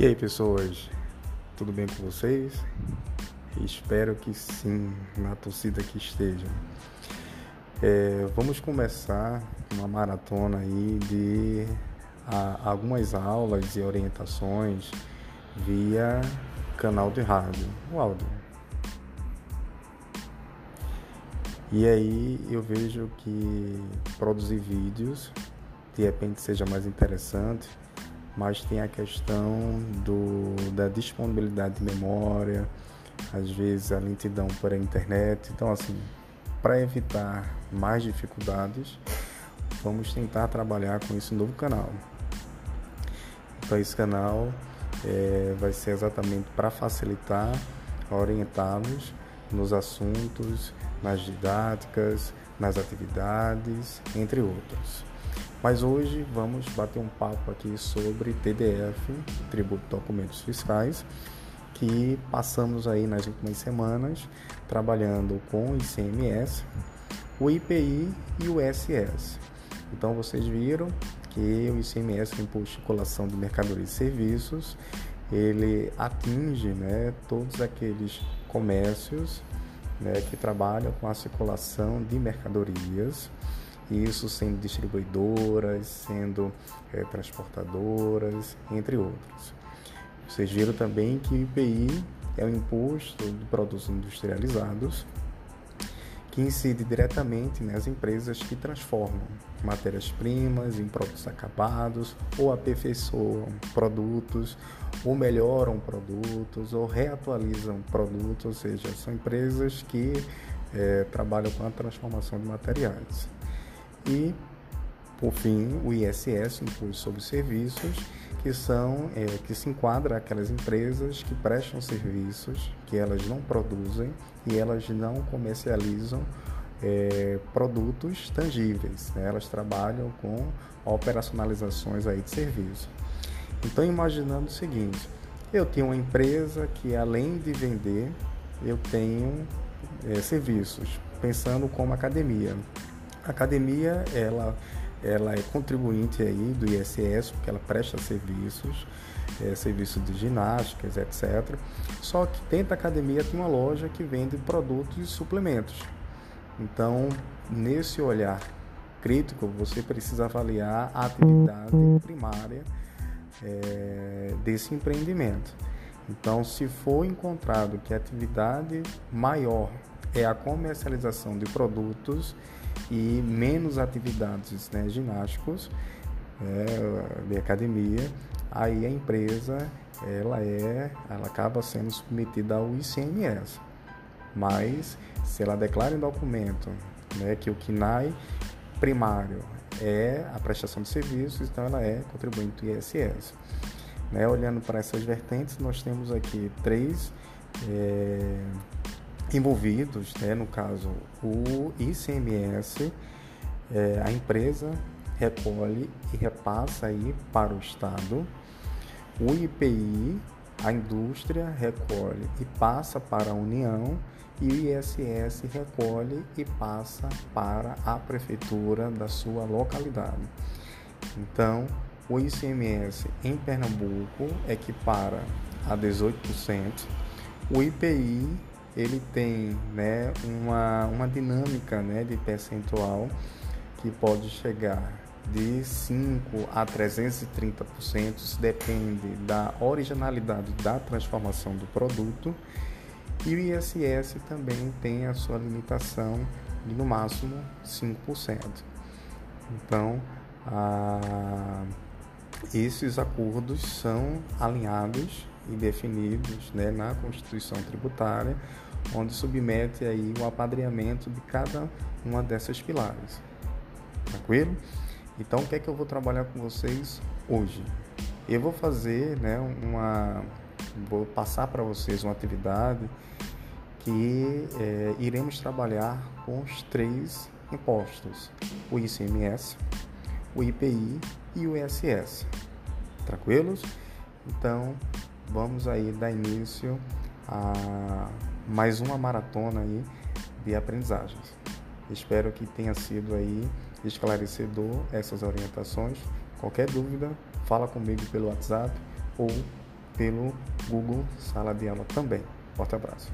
E aí, pessoas, tudo bem com vocês? Espero que sim, na torcida que esteja. É, vamos começar uma maratona aí de a, algumas aulas e orientações via canal de rádio, o áudio. E aí eu vejo que produzir vídeos de repente seja mais interessante mas tem a questão do, da disponibilidade de memória, às vezes a lentidão para a internet. Então, assim, para evitar mais dificuldades, vamos tentar trabalhar com esse novo canal. Então, esse canal é, vai ser exatamente para facilitar, orientá-los nos assuntos, nas didáticas, nas atividades, entre outros. Mas hoje vamos bater um papo aqui sobre TDF, Tributo de Documentos Fiscais, que passamos aí nas últimas semanas trabalhando com o ICMS, o IPI e o SS. Então vocês viram que o ICMS, o Imposto de Circulação de Mercadorias e Serviços, ele atinge né, todos aqueles comércios né, que trabalham com a circulação de mercadorias isso sendo distribuidoras, sendo é, transportadoras, entre outros. Vocês viram também que o IPI é o imposto de produtos industrializados que incide diretamente nas empresas que transformam matérias-primas em produtos acabados ou aperfeiçoam produtos ou melhoram produtos ou reatualizam produtos, ou seja, são empresas que é, trabalham com a transformação de materiais. E, por fim, o ISS, Imposto sobre Serviços, que são é, que se enquadra aquelas empresas que prestam serviços, que elas não produzem e elas não comercializam é, produtos tangíveis. Né? Elas trabalham com operacionalizações aí de serviço. Então, imaginando o seguinte: eu tenho uma empresa que, além de vender, eu tenho é, serviços, pensando como academia. A academia, ela, ela é contribuinte aí do ISS, porque ela presta serviços, é, serviços de ginásticas, etc. Só que dentro da academia tem uma loja que vende produtos e suplementos. Então, nesse olhar crítico, você precisa avaliar a atividade primária é, desse empreendimento. Então, se for encontrado que a atividade maior é a comercialização de produtos e menos atividades né, ginásticos é, de academia, aí a empresa ela é, ela acaba sendo submetida ao ICMS. Mas se ela declara em documento né, que o KNAI primário é a prestação de serviços, então ela é contribuinte do ISS. Né, olhando para essas vertentes, nós temos aqui três é, envolvidos, né, no caso o ICMS, é, a empresa recolhe e repassa aí para o Estado, o IPI, a indústria recolhe e passa para a União e o ISS recolhe e passa para a prefeitura da sua localidade. Então, o ICMS em Pernambuco equipara a 18%, o IPI ele tem né, uma, uma dinâmica né, de percentual que pode chegar de 5 a 330%, isso depende da originalidade da transformação do produto. E o ISS também tem a sua limitação de no máximo 5%. Então, a, esses acordos são alinhados e definidos né, na Constituição Tributária, onde submete aí o apadreamento de cada uma dessas pilares. Tranquilo? Então, o que é que eu vou trabalhar com vocês hoje? Eu vou fazer, né, uma, vou passar para vocês uma atividade que é, iremos trabalhar com os três impostos: o ICMS, o IPI e o ISS. Tranquilos? Então, vamos aí dar início a mais uma maratona aí de aprendizagens. Espero que tenha sido aí esclarecedor essas orientações. Qualquer dúvida, fala comigo pelo WhatsApp ou pelo Google Sala de Aula também. Forte abraço.